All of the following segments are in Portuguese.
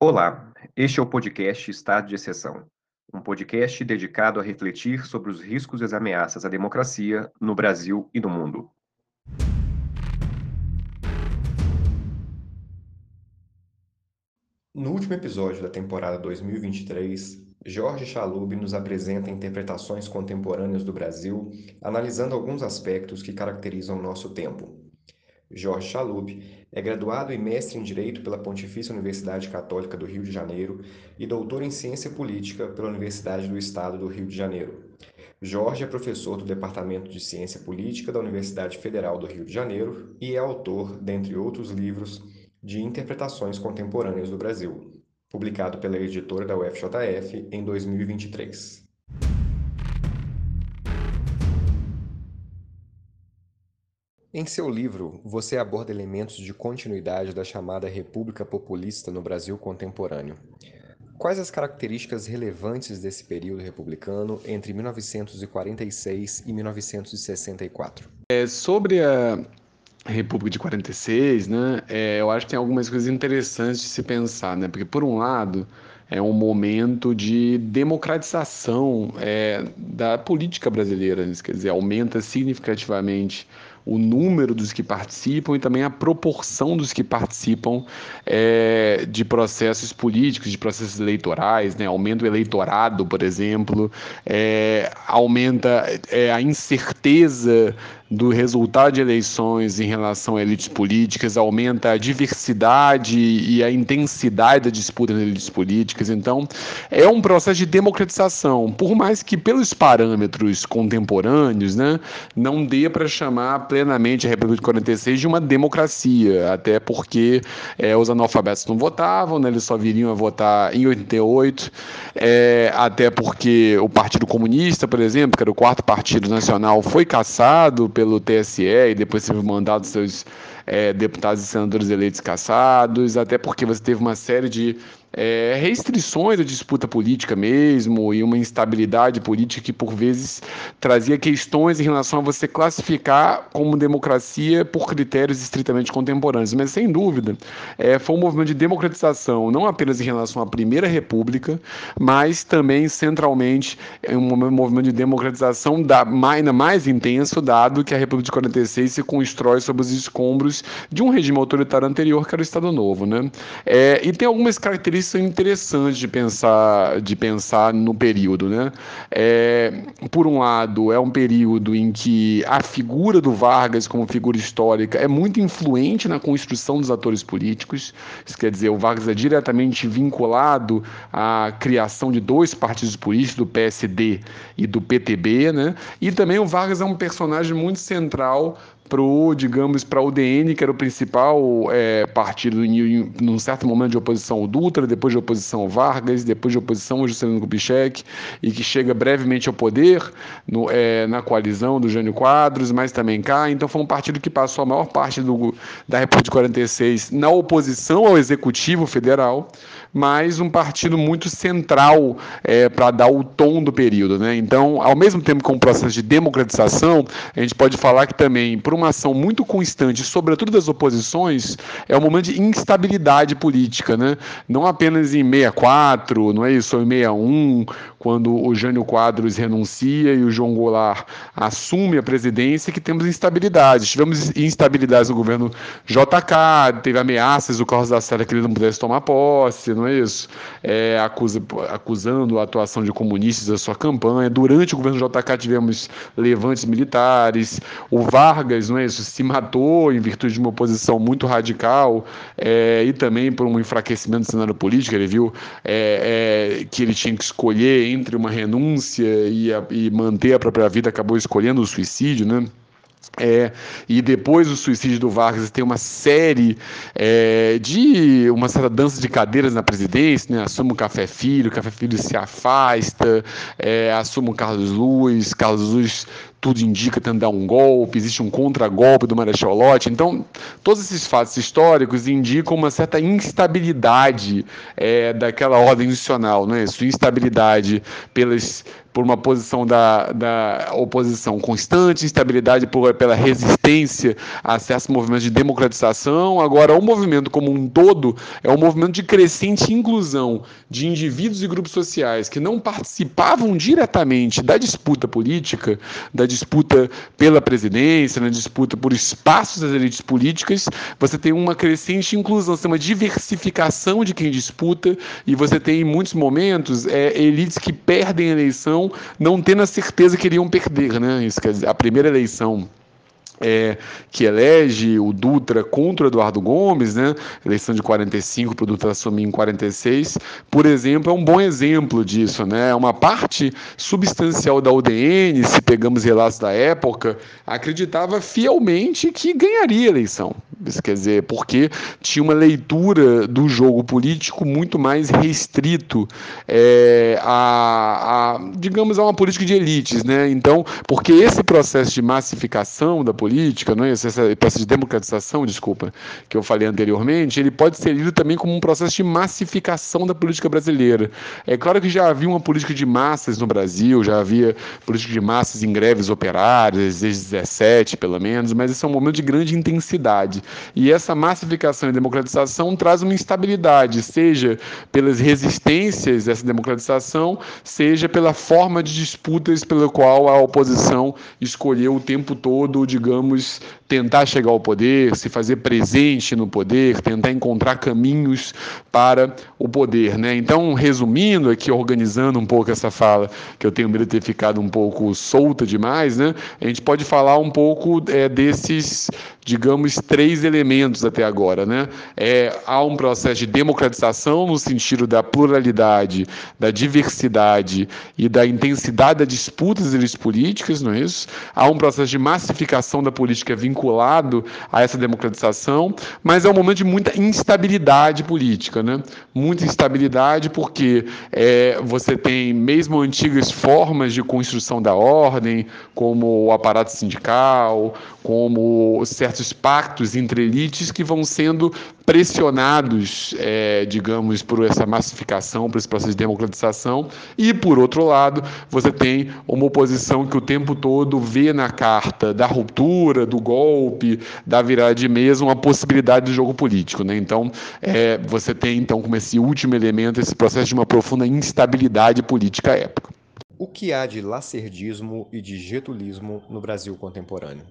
Olá, este é o podcast Estado de Exceção, um podcast dedicado a refletir sobre os riscos e as ameaças à democracia no Brasil e no mundo. No último episódio da temporada 2023, Jorge Chalub nos apresenta interpretações contemporâneas do Brasil, analisando alguns aspectos que caracterizam nosso tempo. Jorge Chalub é graduado e mestre em Direito pela Pontifícia Universidade Católica do Rio de Janeiro e doutor em Ciência Política pela Universidade do Estado do Rio de Janeiro. Jorge é professor do Departamento de Ciência Política da Universidade Federal do Rio de Janeiro e é autor, dentre outros livros, de Interpretações Contemporâneas do Brasil, publicado pela editora da UFJF em 2023. Em seu livro, você aborda elementos de continuidade da chamada República Populista no Brasil contemporâneo. Quais as características relevantes desse período republicano entre 1946 e 1964? É, sobre a República de 46, né, é, eu acho que tem algumas coisas interessantes de se pensar, né, porque por um lado é um momento de democratização é, da política brasileira, né, quer dizer, aumenta significativamente o número dos que participam e também a proporção dos que participam é, de processos políticos, de processos eleitorais, né? aumenta o eleitorado, por exemplo, é, aumenta é, a incerteza do resultado de eleições em relação a elites políticas, aumenta a diversidade e a intensidade da disputa nas elites políticas. Então, é um processo de democratização, por mais que pelos parâmetros contemporâneos, né, não dê para chamar plenamente a República de 46 de uma democracia, até porque é, os analfabetos não votavam, né, eles só viriam a votar em 88, é, até porque o Partido Comunista, por exemplo, que era o quarto partido nacional, foi caçado pelo TSE e depois teve mandado seus é, deputados e senadores eleitos caçados, até porque você teve uma série de é, restrições à disputa política mesmo e uma instabilidade política que por vezes trazia questões em relação a você classificar como democracia por critérios estritamente contemporâneos. Mas sem dúvida, é, foi um movimento de democratização não apenas em relação à Primeira República, mas também centralmente é um movimento de democratização da, ainda mais intenso, dado que a República de 46 se constrói sob os escombros de um regime autoritário anterior que era o Estado Novo, né? É, e tem algumas características isso é interessante de pensar, de pensar no período. Né? É, por um lado, é um período em que a figura do Vargas como figura histórica é muito influente na construção dos atores políticos. Isso quer dizer, o Vargas é diretamente vinculado à criação de dois partidos políticos, do PSD e do PTB, né? E também o Vargas é um personagem muito central pro, digamos, para o DN, que era o principal é, partido em, num certo momento de oposição ao Dutra, depois de oposição ao Vargas, depois de oposição ao Juscelino Kubitschek, e que chega brevemente ao poder no, é, na coalizão do Jânio Quadros, mas também cá. Então foi um partido que passou a maior parte do, da República de 46 na oposição ao Executivo Federal, mas um partido muito central é, para dar o tom do período. Né? Então, ao mesmo tempo com o processo de democratização, a gente pode falar que também, por uma ação muito constante, sobretudo das oposições, é um momento de instabilidade política. Né? Não apenas em 64, não é isso, ou em 61, quando o Jânio Quadros renuncia e o João Goulart assume a presidência, que temos instabilidade. Tivemos instabilidades no governo JK, teve ameaças do Carlos da Sela que ele não pudesse tomar posse, não é isso? É, acusa, acusando a atuação de comunistas da sua campanha. Durante o governo JK tivemos levantes militares. O Vargas, não é isso? Se matou em virtude de uma oposição muito radical é, e também por um enfraquecimento do cenário político. Ele viu é, é que ele tinha que escolher entre uma renúncia e, a, e manter a própria vida, acabou escolhendo o suicídio, né? É, e depois do suicídio do Vargas tem uma série é, de uma certa dança de cadeiras na presidência, né? assume o Café Filho, o Café Filho se afasta, é, assume o Carlos Luz, Carlos Luz tudo indica, tentar um golpe, existe um contragolpe do Marechal Lott. Então, todos esses fatos históricos indicam uma certa instabilidade é, daquela ordem institucional, não é isso? Instabilidade pelas por uma posição da, da oposição constante, instabilidade por, pela resistência a certos movimentos de democratização. Agora, o movimento como um todo é um movimento de crescente inclusão de indivíduos e grupos sociais que não participavam diretamente da disputa política, da disputa pela presidência, na disputa por espaços das elites políticas. Você tem uma crescente inclusão, uma diversificação de quem disputa, e você tem, em muitos momentos, é, elites que perdem a eleição não tendo a certeza que iriam perder, né? Isso quer dizer, a primeira eleição é, que elege o Dutra contra o Eduardo Gomes, né? eleição de 45 para o Dutra assumir em 46, por exemplo, é um bom exemplo disso. Né? Uma parte substancial da UDN, se pegamos relatos da época, acreditava fielmente que ganharia a eleição. Isso quer dizer, porque tinha uma leitura do jogo político muito mais restrito é, a, a, digamos, a uma política de elites. Né? Então, porque esse processo de massificação da política política, não é esse processo de democratização, desculpa, que eu falei anteriormente, ele pode ser lido também como um processo de massificação da política brasileira. É claro que já havia uma política de massas no Brasil, já havia política de massas em greves operárias, desde 17 pelo menos, mas esse é um momento de grande intensidade. E essa massificação e democratização traz uma instabilidade, seja pelas resistências dessa democratização, seja pela forma de disputas pela qual a oposição escolheu o tempo todo, digamos, digamos, tentar chegar ao poder, se fazer presente no poder, tentar encontrar caminhos para o poder. Né? Então, resumindo aqui, organizando um pouco essa fala, que eu tenho medo de ter ficado um pouco solta demais, né? a gente pode falar um pouco é, desses, digamos, três elementos até agora. Né? É, há um processo de democratização no sentido da pluralidade, da diversidade e da intensidade das disputas políticas, não é isso? Há um processo de massificação da política vinculado a essa democratização, mas é um momento de muita instabilidade política, né? Muita instabilidade porque é, você tem mesmo antigas formas de construção da ordem, como o aparato sindical, como certos pactos entre elites que vão sendo pressionados, é, digamos, por essa massificação, por esse processo de democratização, e por outro lado, você tem uma oposição que o tempo todo vê na carta da ruptura, do golpe, da virada de mesa, uma possibilidade de jogo político. Né? Então, é, você tem então como esse último elemento esse processo de uma profunda instabilidade política à época. O que há de lacerdismo e de getulismo no Brasil contemporâneo?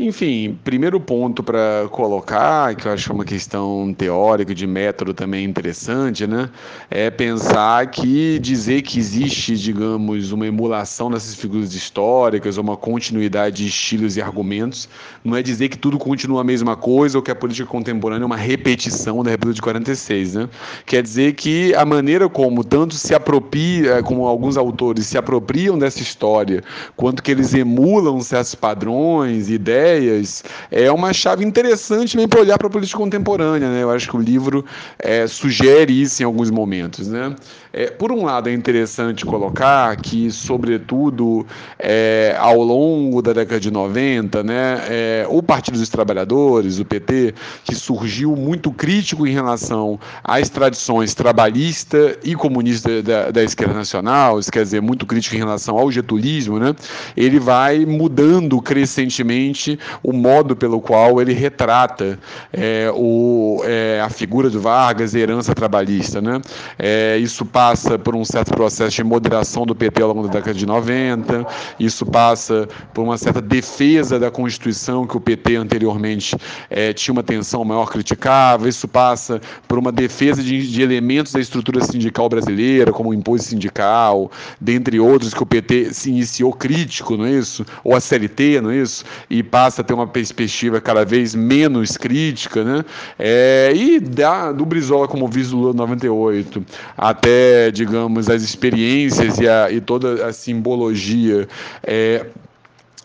Enfim, primeiro ponto para colocar, que eu acho uma questão teórica, de método também interessante, né? É pensar que dizer que existe, digamos, uma emulação dessas figuras históricas, uma continuidade de estilos e argumentos, não é dizer que tudo continua a mesma coisa ou que a política contemporânea é uma repetição da República de 46, né? Quer dizer que a maneira como tanto se apropria, como alguns autores se apropriam dessa história, quanto que eles emulam certos padrões, ideias, ideias, é uma chave interessante também para olhar para a política contemporânea. Né? Eu acho que o livro é, sugere isso em alguns momentos. Né? É, por um lado, é interessante colocar que, sobretudo é, ao longo da década de 90, né, é, o Partido dos Trabalhadores, o PT, que surgiu muito crítico em relação às tradições trabalhista e comunista da, da esquerda nacional, isso quer dizer, muito crítico em relação ao getulismo, né, ele vai mudando crescentemente o modo pelo qual ele retrata é, o, é, a figura do Vargas e herança trabalhista. Né? É, isso passa por um certo processo de moderação do PT ao longo da década de 90, isso passa por uma certa defesa da Constituição que o PT anteriormente é, tinha uma tensão maior, criticava, isso passa por uma defesa de, de elementos da estrutura sindical brasileira, como o imposto sindical, dentre outros que o PT se iniciou crítico, não é isso? Ou a CLT, não é isso? E passa a ter uma perspectiva cada vez menos crítica, né? É, e da, do Brizola como vice do Lula 98 até, digamos, as experiências e, a, e toda a simbologia é,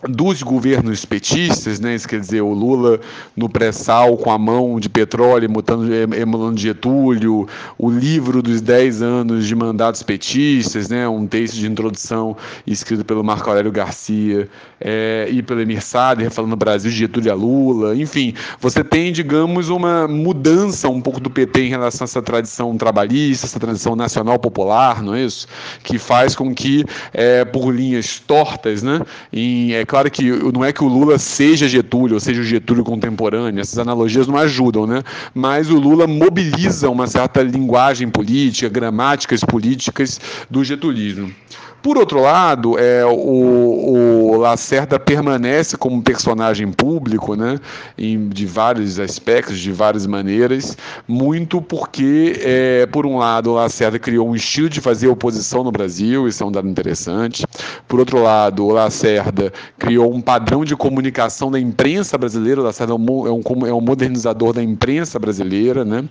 dos governos petistas, né? Isso quer dizer, o Lula no pré-sal com a mão de petróleo emulando Getúlio, o livro dos 10 anos de mandatos petistas, né? Um texto de introdução escrito pelo Marco Aurélio Garcia é, e pelo Emir Sader, falando Brasil de Getúlio a Lula. Enfim, você tem, digamos, uma mudança um pouco do PT em relação a essa tradição trabalhista, essa tradição nacional popular, não é isso? Que faz com que, é, por linhas tortas, né? Em, é, claro que não é que o Lula seja Getúlio, ou seja o Getúlio contemporâneo, essas analogias não ajudam, né? Mas o Lula mobiliza uma certa linguagem política, gramáticas políticas do getulismo. Por outro lado, é, o, o Lacerda permanece como personagem público, né, em, de vários aspectos, de várias maneiras, muito porque, é, por um lado, o Lacerda criou um estilo de fazer oposição no Brasil, isso é um dado interessante. Por outro lado, o Lacerda criou um padrão de comunicação da imprensa brasileira, o Lacerda é um, é é um modernizador da imprensa brasileira, né?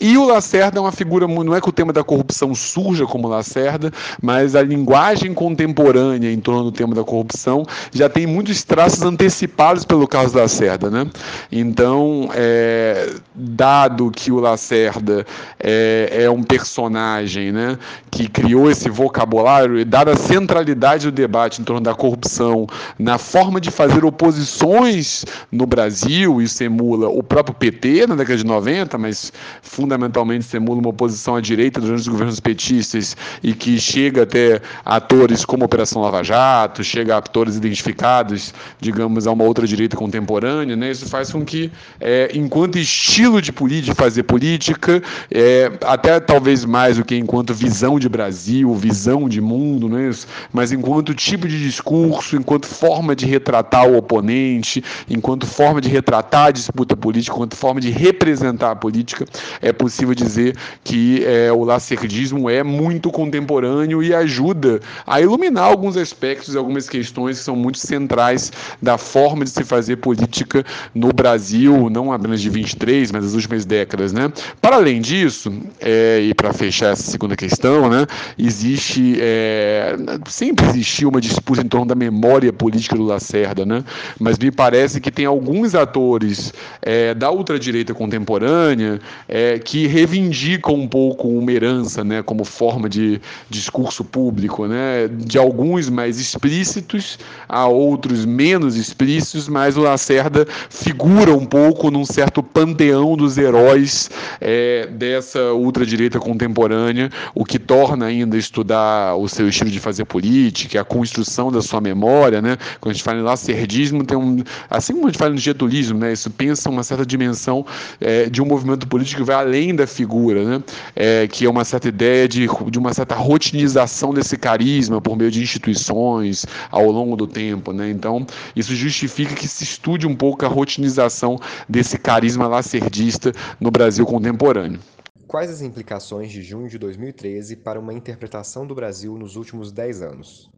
E o Lacerda é uma figura, não é que o tema da corrupção surja como Lacerda, mas a linguagem linguagem contemporânea em torno do tema da corrupção já tem muitos traços antecipados pelo caso Lacerda. Né? Então, é, dado que o Lacerda é, é um personagem né, que criou esse vocabulário, e dada a centralidade do debate em torno da corrupção na forma de fazer oposições no Brasil, isso emula o próprio PT na década de 90, mas fundamentalmente emula uma oposição à direita durante os governos petistas e que chega até a atores como Operação Lava Jato, chega a atores identificados, digamos, a uma outra direita contemporânea, né? Isso faz com que, é, enquanto estilo de, de fazer política, é, até talvez mais do que enquanto visão de Brasil, visão de mundo, né? mas enquanto tipo de discurso, enquanto forma de retratar o oponente, enquanto forma de retratar a disputa política, enquanto forma de representar a política, é possível dizer que é, o lacerdismo é muito contemporâneo e ajuda a iluminar alguns aspectos e algumas questões que são muito centrais da forma de se fazer política no Brasil, não apenas de 23, mas das últimas décadas. Né? Para além disso, é, e para fechar essa segunda questão, né, existe, é, sempre existiu uma disputa em torno da memória política do Lacerda, né? mas me parece que tem alguns atores é, da ultradireita contemporânea é, que reivindicam um pouco uma herança né, como forma de discurso público, né? De alguns mais explícitos a outros menos explícitos, mas o Lacerda figura um pouco num certo panteão dos heróis é, dessa ultradireita contemporânea, o que torna ainda estudar o seu estilo de fazer política, a construção da sua memória, né? Quando a gente fala em lacerdismo, tem um, assim como a gente fala no getulismo, né? Isso pensa uma certa dimensão é, de um movimento político que vai além da figura, né? É, que é uma certa ideia de, de uma certa rotinização desse carisma por meio de instituições ao longo do tempo. Né? Então, isso justifica que se estude um pouco a rotinização desse carisma lacerdista no Brasil contemporâneo. Quais as implicações de junho de 2013 para uma interpretação do Brasil nos últimos 10 anos?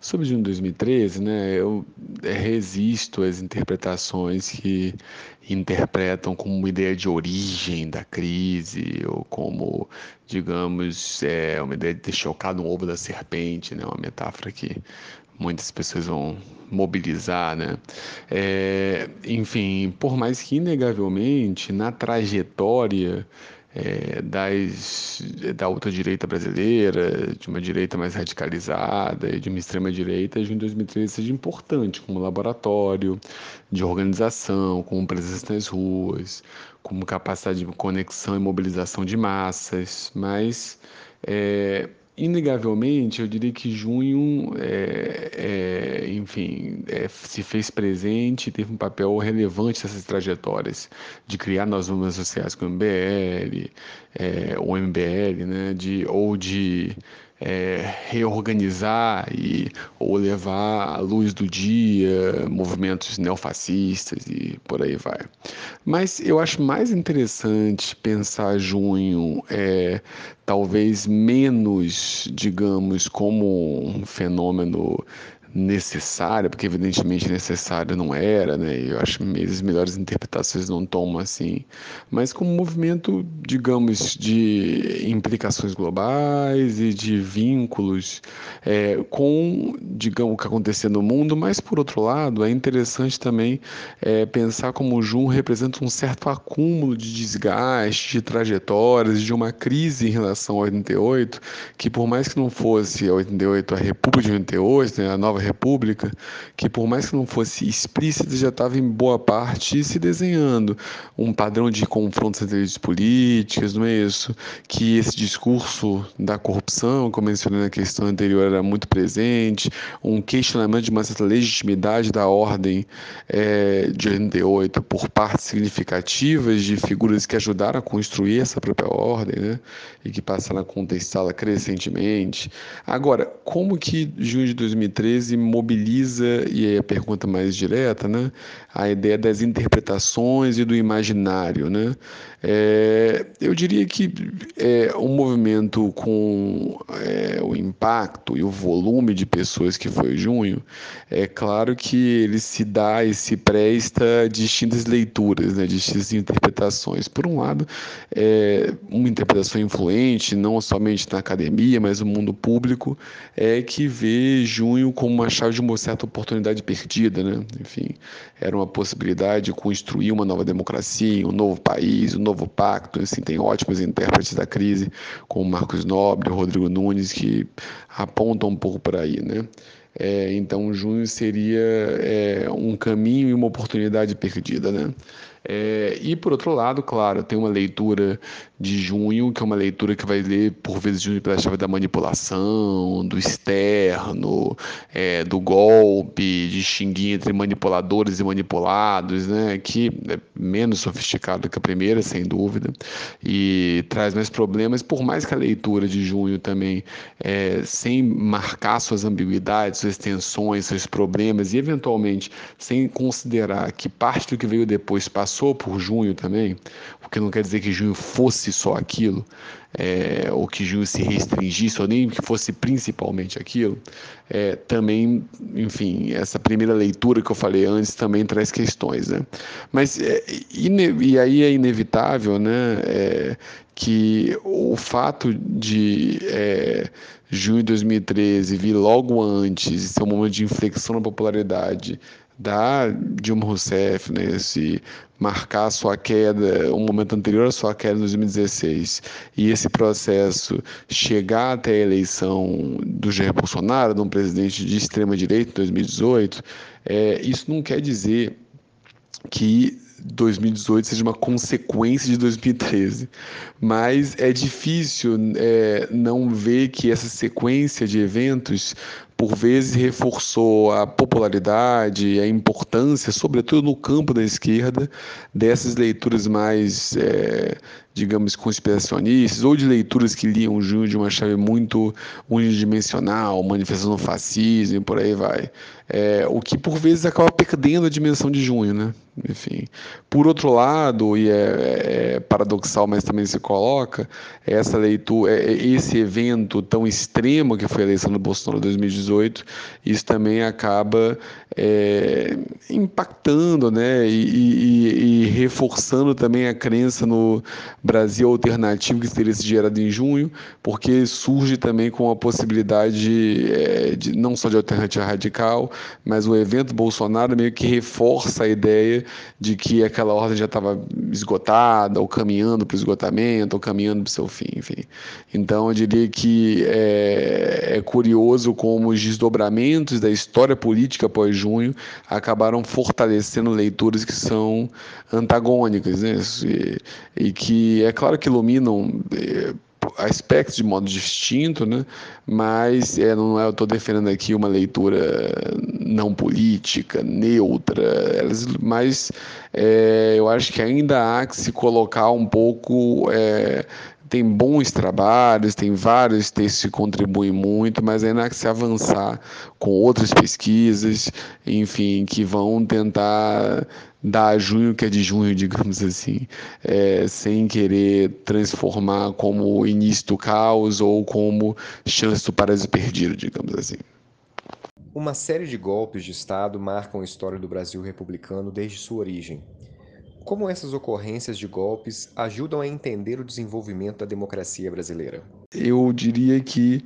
Sobre junho de 2013, né, eu resisto às interpretações que interpretam como uma ideia de origem da crise, ou como, digamos, é, uma ideia de ter chocado um ovo da serpente, né, uma metáfora que muitas pessoas vão mobilizar, né? É, enfim, por mais que inegavelmente na trajetória é, das, da ultradireita brasileira, de uma direita mais radicalizada e de uma extrema-direita, em 2013 seja importante como laboratório de organização, como presença nas ruas, como capacidade de conexão e mobilização de massas, mas é, inegavelmente, eu diria que junho, é, é, enfim, é, se fez presente e teve um papel relevante nessas trajetórias de criar novas normas sociais com o MBL, é, o MBL, né, de, ou de é, reorganizar e ou levar à luz do dia movimentos neofascistas e por aí vai. Mas eu acho mais interessante pensar junho é, talvez menos, digamos, como um fenômeno necessária, porque evidentemente necessária não era, né? Eu acho que as melhores interpretações não tomam assim, mas como um movimento, digamos, de implicações globais e de vínculos é, com, digamos, o que acontecia no mundo, mas por outro lado, é interessante também é, pensar como o Jun representa um certo acúmulo de desgaste, de trajetórias, de uma crise em relação ao 88, que por mais que não fosse a 88 a República de 88, né, a nova República, que por mais que não fosse explícita, já estava em boa parte se desenhando um padrão de confrontos entre elites políticas, não é isso? Que esse discurso da corrupção, como mencionei na questão anterior, era muito presente, um questionamento de uma certa legitimidade da ordem é, de 88 por partes significativas de figuras que ajudaram a construir essa própria ordem, né? E que passaram a contestá-la crescentemente. Agora, como que junho de 2013 mobiliza, e aí a pergunta mais direta, né, a ideia das interpretações e do imaginário. Né? É, eu diria que é, um movimento com é, o impacto e o volume de pessoas que foi junho, é claro que ele se dá e se presta distintas leituras, né, distintas interpretações. Por um lado, é, uma interpretação influente, não somente na academia, mas no mundo público, é que vê junho como uma chave de uma certa oportunidade perdida. Né? Enfim, era uma possibilidade de construir uma nova democracia, um novo país, um novo pacto. Assim, tem ótimos intérpretes da crise, como Marcos Nobre, Rodrigo Nunes, que apontam um pouco por aí. Né? É, então, junho seria é, um caminho e uma oportunidade perdida. Né? É, e por outro lado, claro, tem uma leitura de junho, que é uma leitura que vai ler por vezes junho pela chave da manipulação, do externo, é, do golpe, distinguir entre manipuladores e manipulados, né, que é menos sofisticado que a primeira, sem dúvida, e traz mais problemas, por mais que a leitura de junho também, é, sem marcar suas ambiguidades, suas tensões, seus problemas, e eventualmente sem considerar que parte do que veio depois passou por junho também, o que não quer dizer que junho fosse só aquilo, é, ou que junho se restringisse, ou nem que fosse principalmente aquilo, é, também, enfim, essa primeira leitura que eu falei antes também traz questões, né? Mas, é, e aí é inevitável, né, é, que o fato de é, junho de 2013 vir logo antes, ser um momento de inflexão na popularidade da Dilma Rousseff, né, marcar a sua queda, um momento anterior à sua queda em 2016, e esse processo chegar até a eleição do Jair Bolsonaro, de um presidente de extrema direita em 2018, é, isso não quer dizer que 2018 seja uma consequência de 2013. Mas é difícil é, não ver que essa sequência de eventos por vezes reforçou a popularidade, a importância, sobretudo no campo da esquerda, dessas leituras mais, é, digamos, conspiracionistas, ou de leituras que liam junho de uma chave muito unidimensional, manifestação do fascismo e por aí vai. É, o que por vezes acaba perdendo a dimensão de junho, né? Enfim. Por outro lado, e é, é paradoxal, mas também se coloca, essa leitura, é, esse evento tão extremo que foi a eleição do Bolsonaro em 2018, 2018, isso também acaba é, impactando né, e, e, e, reforçando também a crença no Brasil alternativo que teria se gerado em junho, porque surge também com a possibilidade é, de, não só de alternativa radical, mas o evento Bolsonaro meio que reforça a ideia de que aquela ordem já estava esgotada, ou caminhando para o esgotamento, ou caminhando para o seu fim, enfim. Então eu diria que é, é curioso como os desdobramentos da história política após junho acabaram fortalecendo leituras que são antagônicas, né? E, e que é claro que iluminam é, aspectos de modo distinto, né? mas é, não é, eu estou defendendo aqui uma leitura não política, neutra, mas é, eu acho que ainda há que se colocar um pouco é, tem bons trabalhos, tem vários textos que contribuem muito, mas ainda há que se avançar com outras pesquisas, enfim, que vão tentar dar junho que é de junho, digamos assim, é, sem querer transformar como início do caos ou como chance do paraíso perdido, digamos assim. Uma série de golpes de Estado marcam a história do Brasil republicano desde sua origem. Como essas ocorrências de golpes ajudam a entender o desenvolvimento da democracia brasileira? Eu diria que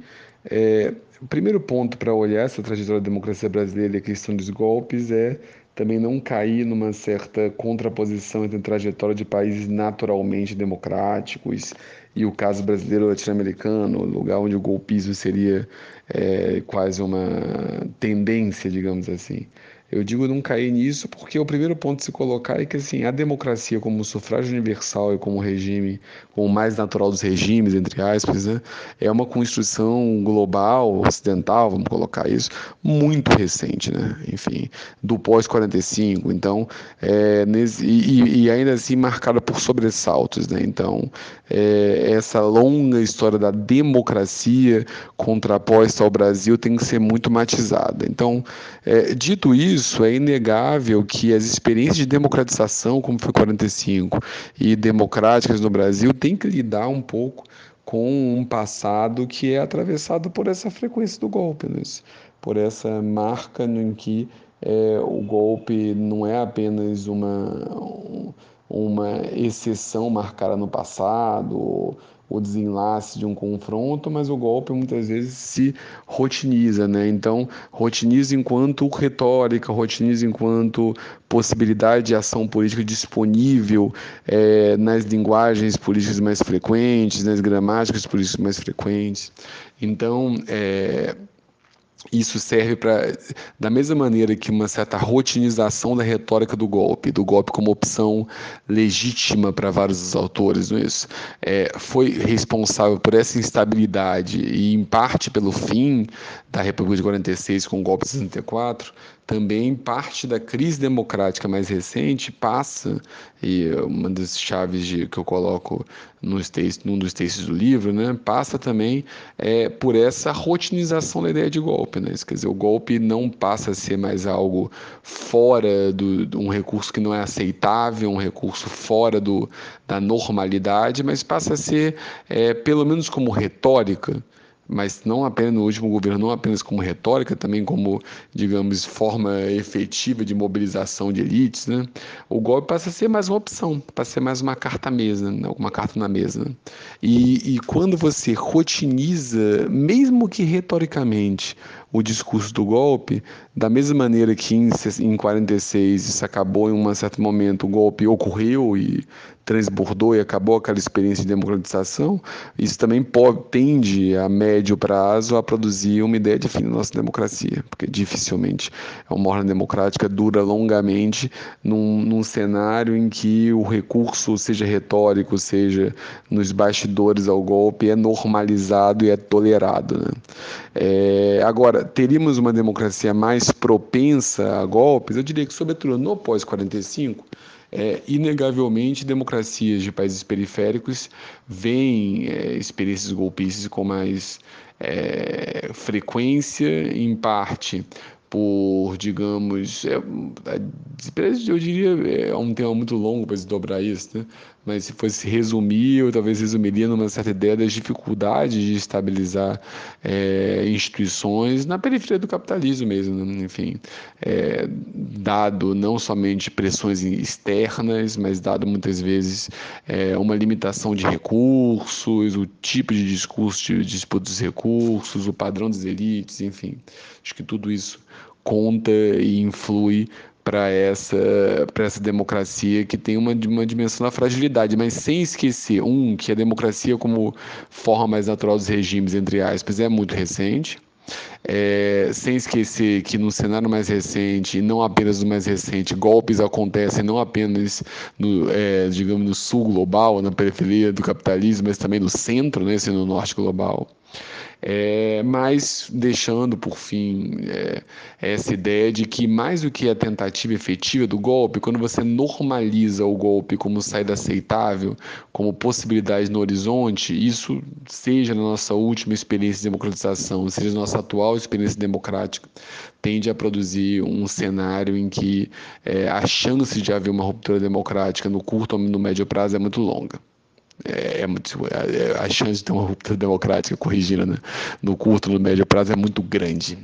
é, o primeiro ponto para olhar essa trajetória da democracia brasileira e a questão dos golpes é também não cair numa certa contraposição entre a trajetória de países naturalmente democráticos e o caso brasileiro latino-americano, lugar onde o golpismo seria é, quase uma tendência, digamos assim. Eu digo não cair nisso porque o primeiro ponto de se colocar é que assim, a democracia como sufrágio universal e como regime, como o mais natural dos regimes, entre aspas, né, é uma construção global, ocidental, vamos colocar isso, muito recente, né? enfim, do pós-45, então, é, nesse, e, e, ainda assim marcada por sobressaltos. Né? Então, é, essa longa história da democracia contraposta ao Brasil tem que ser muito matizada. Então, é, dito isso, isso, é inegável que as experiências de democratização, como foi 45, e democráticas no Brasil, têm que lidar um pouco com um passado que é atravessado por essa frequência do golpe, né? por essa marca em que é, o golpe não é apenas uma, uma exceção marcada no passado, o desenlace de um confronto, mas o golpe muitas vezes se rotiniza, né? Então, rotiniza enquanto retórica, rotiniza enquanto possibilidade de ação política disponível é, nas linguagens políticas mais frequentes, nas gramáticas políticas mais frequentes. Então, é, isso serve para, da mesma maneira que uma certa rotinização da retórica do golpe, do golpe como opção legítima para vários dos autores, não é isso? É, foi responsável por essa instabilidade e, em parte, pelo fim da República de 46 com o golpe de 64, também parte da crise democrática mais recente passa, e uma das chaves de, que eu coloco no textos, num dos textos do livro, né, passa também é, por essa rotinização da ideia de golpe. Né? Quer dizer, o golpe não passa a ser mais algo fora do, de um recurso que não é aceitável, um recurso fora do, da normalidade, mas passa a ser, é, pelo menos como retórica, mas não apenas no último governo, não apenas como retórica, também como, digamos, forma efetiva de mobilização de elites, né? o golpe passa a ser mais uma opção, passa a ser mais uma carta mesa, né? uma carta na mesa. E, e quando você rotiniza, mesmo que retoricamente, o discurso do golpe, da mesma maneira que em, em 46 isso acabou em um certo momento, o golpe ocorreu e transbordou e acabou aquela experiência de democratização, isso também pode, tende a médio prazo a produzir uma ideia de fim da nossa democracia, porque dificilmente uma ordem democrática dura longamente num, num cenário em que o recurso, seja retórico, seja nos bastidores ao golpe, é normalizado e é tolerado. Né? É, agora, teríamos uma democracia mais propensa a golpes? Eu diria que, sobretudo no pós-45, é, inegavelmente, democracias de países periféricos veem é, experiências golpistas com mais é, frequência, em parte por, digamos, é, eu diria, é um tema muito longo para desdobrar isso, né? mas se fosse resumir, eu talvez resumiria numa certa ideia das dificuldades de estabilizar é, instituições na periferia do capitalismo mesmo, né? enfim, é, dado não somente pressões externas, mas dado muitas vezes é, uma limitação de recursos, o tipo de discurso de disputa dos recursos, o padrão das elites, enfim, acho que tudo isso conta e influi para essa, essa democracia que tem uma, uma dimensão da fragilidade, mas sem esquecer, um, que a democracia como forma mais natural dos regimes, entre aspas, é muito recente, é, sem esquecer que no cenário mais recente, e não apenas no mais recente, golpes acontecem não apenas no, é, digamos, no sul global, na periferia do capitalismo, mas também no centro, né, sendo no norte global. É, mas deixando por fim é, essa ideia de que mais do que a tentativa efetiva do golpe, quando você normaliza o golpe como saída aceitável, como possibilidade no horizonte, isso seja na nossa última experiência de democratização, seja na nossa atual experiência democrática, tende a produzir um cenário em que é, a chance de haver uma ruptura democrática no curto ou no médio prazo é muito longa é, é muito, é, a chance de ter uma ruptura democrática corrigida né, no curto, no médio prazo é muito grande.